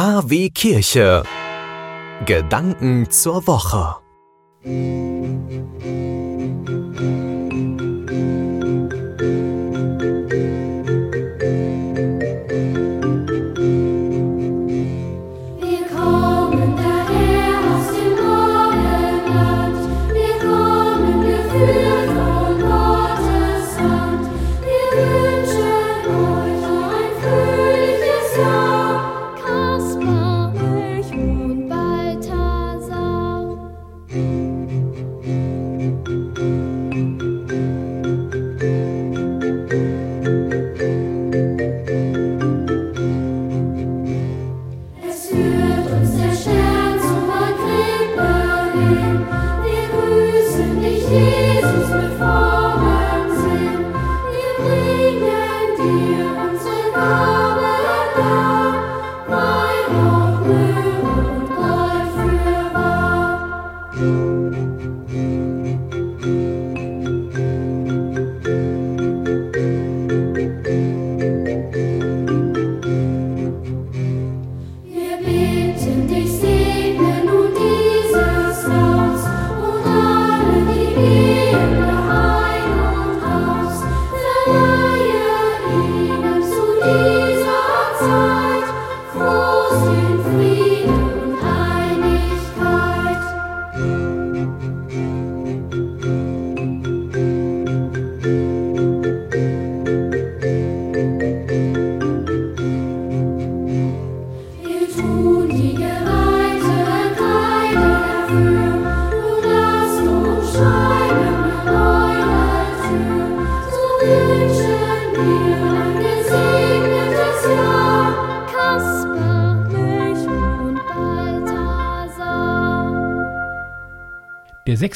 KW Kirche. Gedanken zur Woche.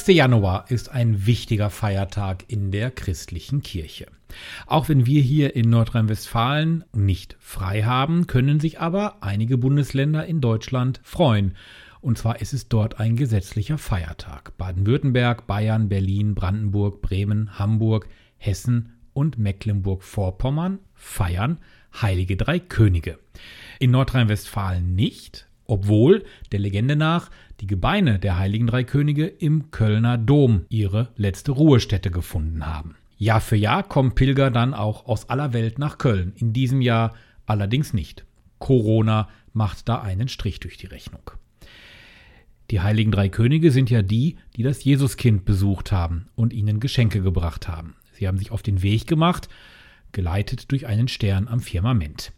6. Januar ist ein wichtiger Feiertag in der christlichen Kirche. Auch wenn wir hier in Nordrhein-Westfalen nicht frei haben, können sich aber einige Bundesländer in Deutschland freuen. Und zwar ist es dort ein gesetzlicher Feiertag. Baden-Württemberg, Bayern, Berlin, Brandenburg, Bremen, Hamburg, Hessen und Mecklenburg-Vorpommern feiern Heilige Drei Könige. In Nordrhein-Westfalen nicht, obwohl der Legende nach die Gebeine der Heiligen Drei Könige im Kölner Dom ihre letzte Ruhestätte gefunden haben. Jahr für Jahr kommen Pilger dann auch aus aller Welt nach Köln. In diesem Jahr allerdings nicht. Corona macht da einen Strich durch die Rechnung. Die heiligen drei Könige sind ja die, die das Jesuskind besucht haben und ihnen Geschenke gebracht haben. Sie haben sich auf den Weg gemacht, geleitet durch einen Stern am Firmament.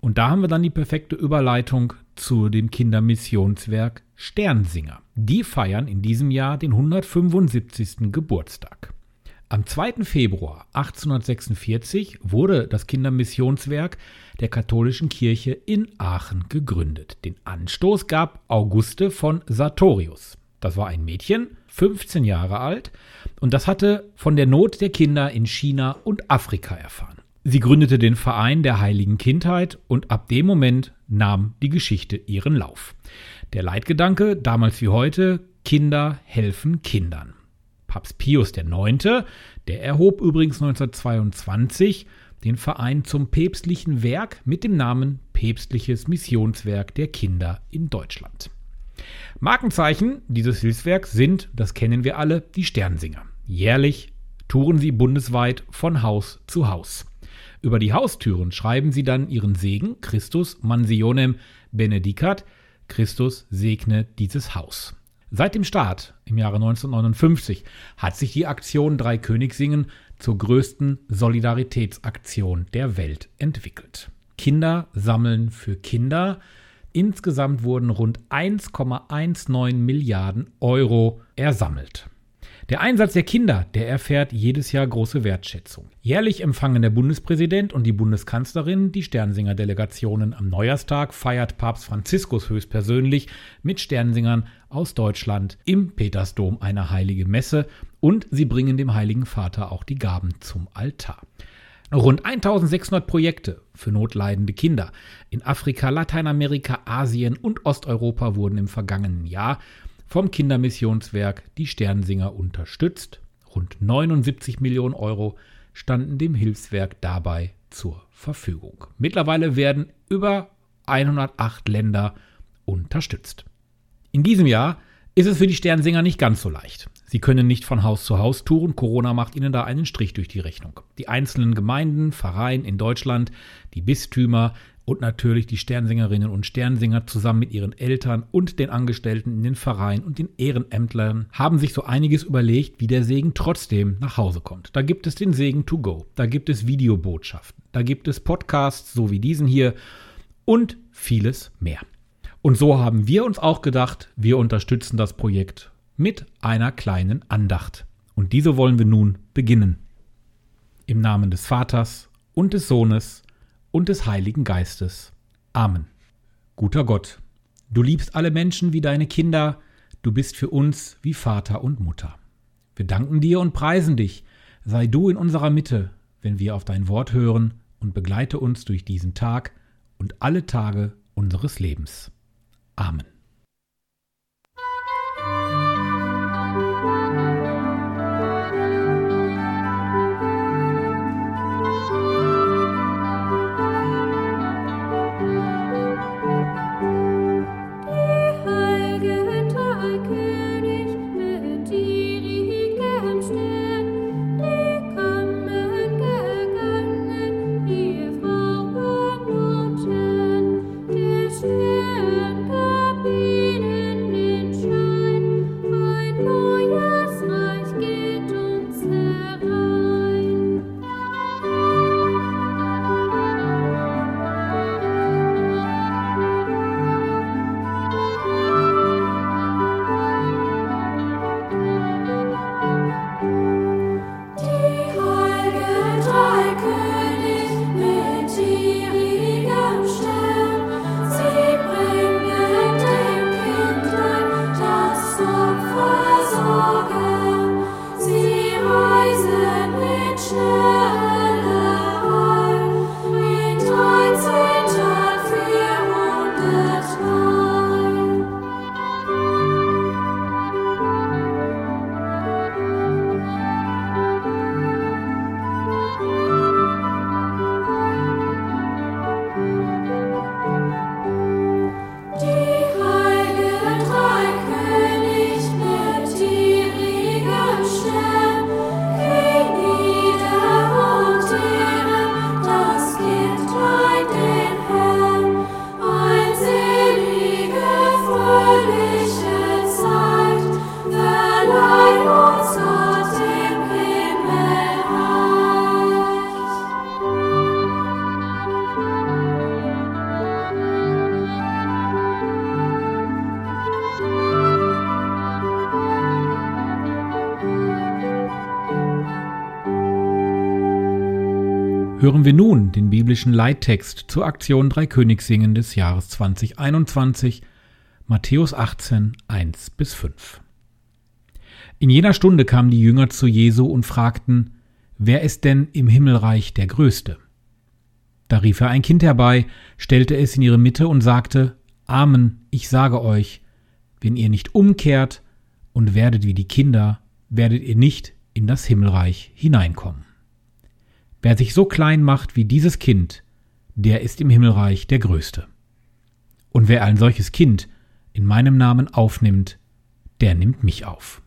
Und da haben wir dann die perfekte Überleitung zu dem Kindermissionswerk Sternsinger. Die feiern in diesem Jahr den 175. Geburtstag. Am 2. Februar 1846 wurde das Kindermissionswerk der katholischen Kirche in Aachen gegründet. Den Anstoß gab Auguste von Sartorius. Das war ein Mädchen, 15 Jahre alt, und das hatte von der Not der Kinder in China und Afrika erfahren. Sie gründete den Verein der heiligen Kindheit und ab dem Moment nahm die Geschichte ihren Lauf. Der Leitgedanke, damals wie heute, Kinder helfen Kindern. Papst Pius IX., der erhob übrigens 1922 den Verein zum päpstlichen Werk mit dem Namen Päpstliches Missionswerk der Kinder in Deutschland. Markenzeichen dieses Hilfswerks sind, das kennen wir alle, die Sternsinger. Jährlich touren sie bundesweit von Haus zu Haus. Über die Haustüren schreiben sie dann ihren Segen, Christus mansionem benedicat, Christus segne dieses Haus. Seit dem Start im Jahre 1959 hat sich die Aktion Drei König singen zur größten Solidaritätsaktion der Welt entwickelt. Kinder sammeln für Kinder. Insgesamt wurden rund 1,19 Milliarden Euro ersammelt. Der Einsatz der Kinder, der erfährt jedes Jahr große Wertschätzung. Jährlich empfangen der Bundespräsident und die Bundeskanzlerin die Sternsinger-Delegationen. Am Neujahrstag feiert Papst Franziskus höchstpersönlich mit Sternsingern aus Deutschland im Petersdom eine heilige Messe und sie bringen dem Heiligen Vater auch die Gaben zum Altar. Rund 1600 Projekte für notleidende Kinder in Afrika, Lateinamerika, Asien und Osteuropa wurden im vergangenen Jahr vom Kindermissionswerk Die Sternsinger unterstützt. Rund 79 Millionen Euro standen dem Hilfswerk dabei zur Verfügung. Mittlerweile werden über 108 Länder unterstützt. In diesem Jahr ist es für die Sternsinger nicht ganz so leicht. Sie können nicht von Haus zu Haus touren. Corona macht ihnen da einen Strich durch die Rechnung. Die einzelnen Gemeinden, Vereine in Deutschland, die Bistümer und natürlich die Sternsingerinnen und Sternsinger zusammen mit ihren Eltern und den Angestellten in den Vereinen und den Ehrenämtlern haben sich so einiges überlegt, wie der Segen trotzdem nach Hause kommt. Da gibt es den Segen to go, da gibt es Videobotschaften, da gibt es Podcasts, so wie diesen hier und vieles mehr. Und so haben wir uns auch gedacht, wir unterstützen das Projekt mit einer kleinen Andacht. Und diese wollen wir nun beginnen. Im Namen des Vaters und des Sohnes und des Heiligen Geistes. Amen. Guter Gott, du liebst alle Menschen wie deine Kinder, du bist für uns wie Vater und Mutter. Wir danken dir und preisen dich. Sei du in unserer Mitte, wenn wir auf dein Wort hören und begleite uns durch diesen Tag und alle Tage unseres Lebens. Amen. Hören wir nun den biblischen Leittext zur Aktion Drei Königssingen des Jahres 2021, Matthäus 18, 1 bis 5. In jener Stunde kamen die Jünger zu Jesu und fragten, Wer ist denn im Himmelreich der Größte? Da rief er ein Kind herbei, stellte es in ihre Mitte und sagte, Amen, ich sage euch, wenn ihr nicht umkehrt und werdet wie die Kinder, werdet ihr nicht in das Himmelreich hineinkommen. Wer sich so klein macht wie dieses Kind, der ist im Himmelreich der Größte. Und wer ein solches Kind in meinem Namen aufnimmt, der nimmt mich auf.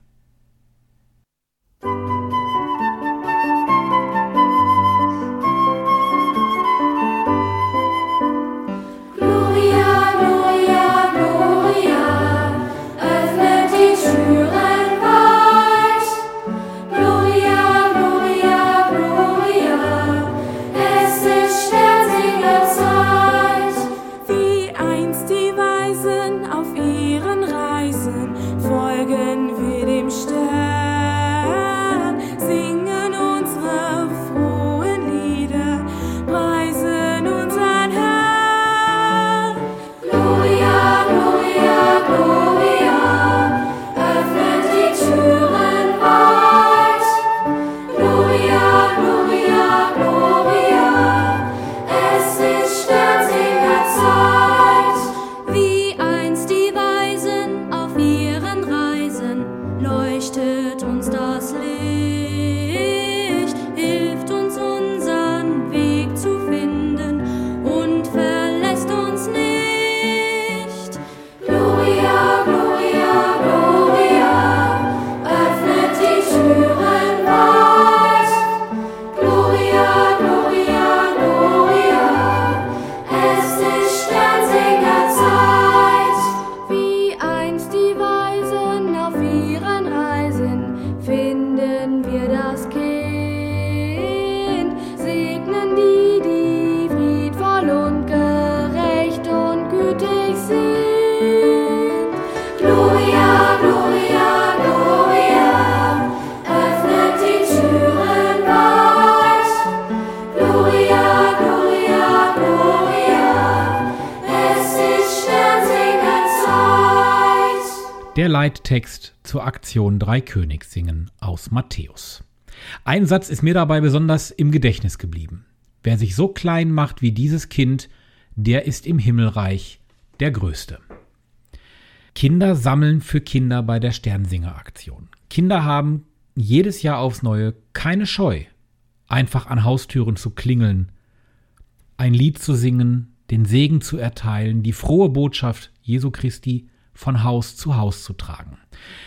Der Leittext zur Aktion Dreikönigssingen aus Matthäus. Ein Satz ist mir dabei besonders im Gedächtnis geblieben. Wer sich so klein macht wie dieses Kind, der ist im Himmelreich der Größte. Kinder sammeln für Kinder bei der Sternsinger-Aktion. Kinder haben jedes Jahr aufs Neue keine Scheu, einfach an Haustüren zu klingeln, ein Lied zu singen, den Segen zu erteilen, die frohe Botschaft Jesu Christi von Haus zu Haus zu tragen.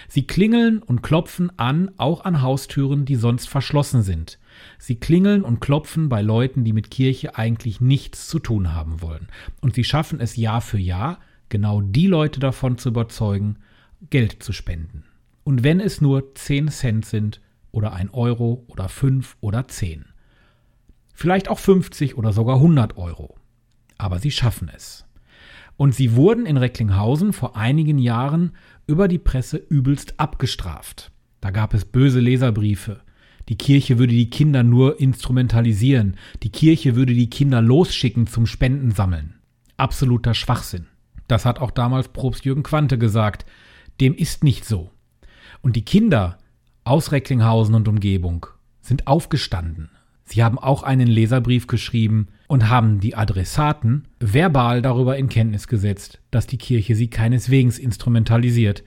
Sie klingeln und klopfen an, auch an Haustüren, die sonst verschlossen sind. Sie klingeln und klopfen bei Leuten, die mit Kirche eigentlich nichts zu tun haben wollen. Und sie schaffen es Jahr für Jahr, genau die Leute davon zu überzeugen, Geld zu spenden. Und wenn es nur 10 Cent sind oder ein Euro oder 5 oder 10. Vielleicht auch 50 oder sogar 100 Euro. Aber sie schaffen es. Und sie wurden in Recklinghausen vor einigen Jahren über die Presse übelst abgestraft. Da gab es böse Leserbriefe. Die Kirche würde die Kinder nur instrumentalisieren. Die Kirche würde die Kinder losschicken zum Spendensammeln. Absoluter Schwachsinn. Das hat auch damals Propst Jürgen Quante gesagt. Dem ist nicht so. Und die Kinder aus Recklinghausen und Umgebung sind aufgestanden. Sie haben auch einen Leserbrief geschrieben und haben die Adressaten verbal darüber in Kenntnis gesetzt, dass die Kirche sie keineswegs instrumentalisiert,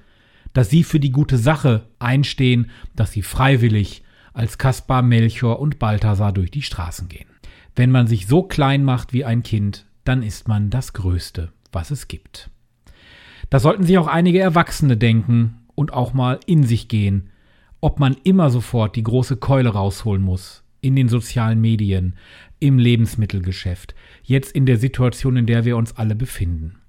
dass sie für die gute Sache einstehen, dass sie freiwillig als Kaspar, Melchior und Balthasar durch die Straßen gehen. Wenn man sich so klein macht wie ein Kind, dann ist man das Größte, was es gibt. Da sollten sich auch einige Erwachsene denken und auch mal in sich gehen, ob man immer sofort die große Keule rausholen muss, in den sozialen Medien, im Lebensmittelgeschäft, jetzt in der Situation, in der wir uns alle befinden.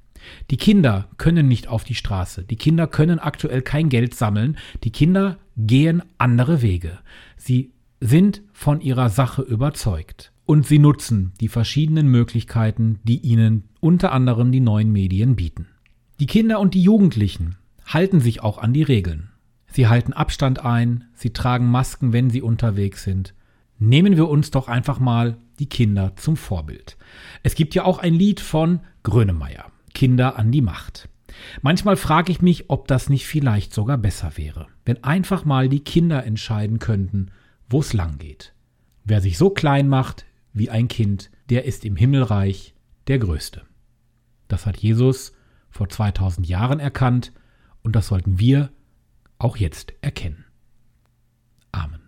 Die Kinder können nicht auf die Straße. Die Kinder können aktuell kein Geld sammeln. Die Kinder gehen andere Wege. Sie sind von ihrer Sache überzeugt. Und sie nutzen die verschiedenen Möglichkeiten, die ihnen unter anderem die neuen Medien bieten. Die Kinder und die Jugendlichen halten sich auch an die Regeln. Sie halten Abstand ein, sie tragen Masken, wenn sie unterwegs sind. Nehmen wir uns doch einfach mal die Kinder zum Vorbild. Es gibt ja auch ein Lied von Grönemeyer, Kinder an die Macht. Manchmal frage ich mich, ob das nicht vielleicht sogar besser wäre, wenn einfach mal die Kinder entscheiden könnten, wo es lang geht. Wer sich so klein macht wie ein Kind, der ist im Himmelreich der Größte. Das hat Jesus vor 2000 Jahren erkannt und das sollten wir auch jetzt erkennen. Amen.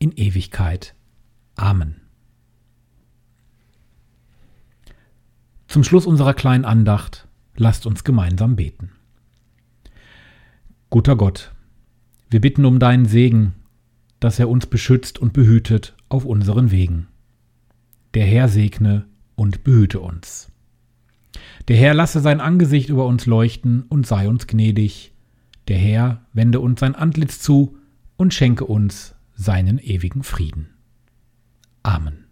in Ewigkeit. Amen. Zum Schluss unserer kleinen Andacht lasst uns gemeinsam beten. Guter Gott, wir bitten um deinen Segen, dass er uns beschützt und behütet auf unseren Wegen. Der Herr segne und behüte uns. Der Herr lasse sein Angesicht über uns leuchten und sei uns gnädig. Der Herr wende uns sein Antlitz zu und schenke uns seinen ewigen Frieden. Amen.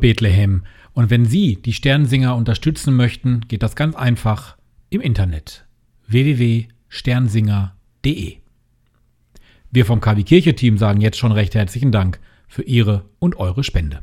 Bethlehem. Und wenn Sie die Sternsinger unterstützen möchten, geht das ganz einfach im Internet www.sternsinger.de. Wir vom KW Kirche Team sagen jetzt schon recht herzlichen Dank für Ihre und eure Spende.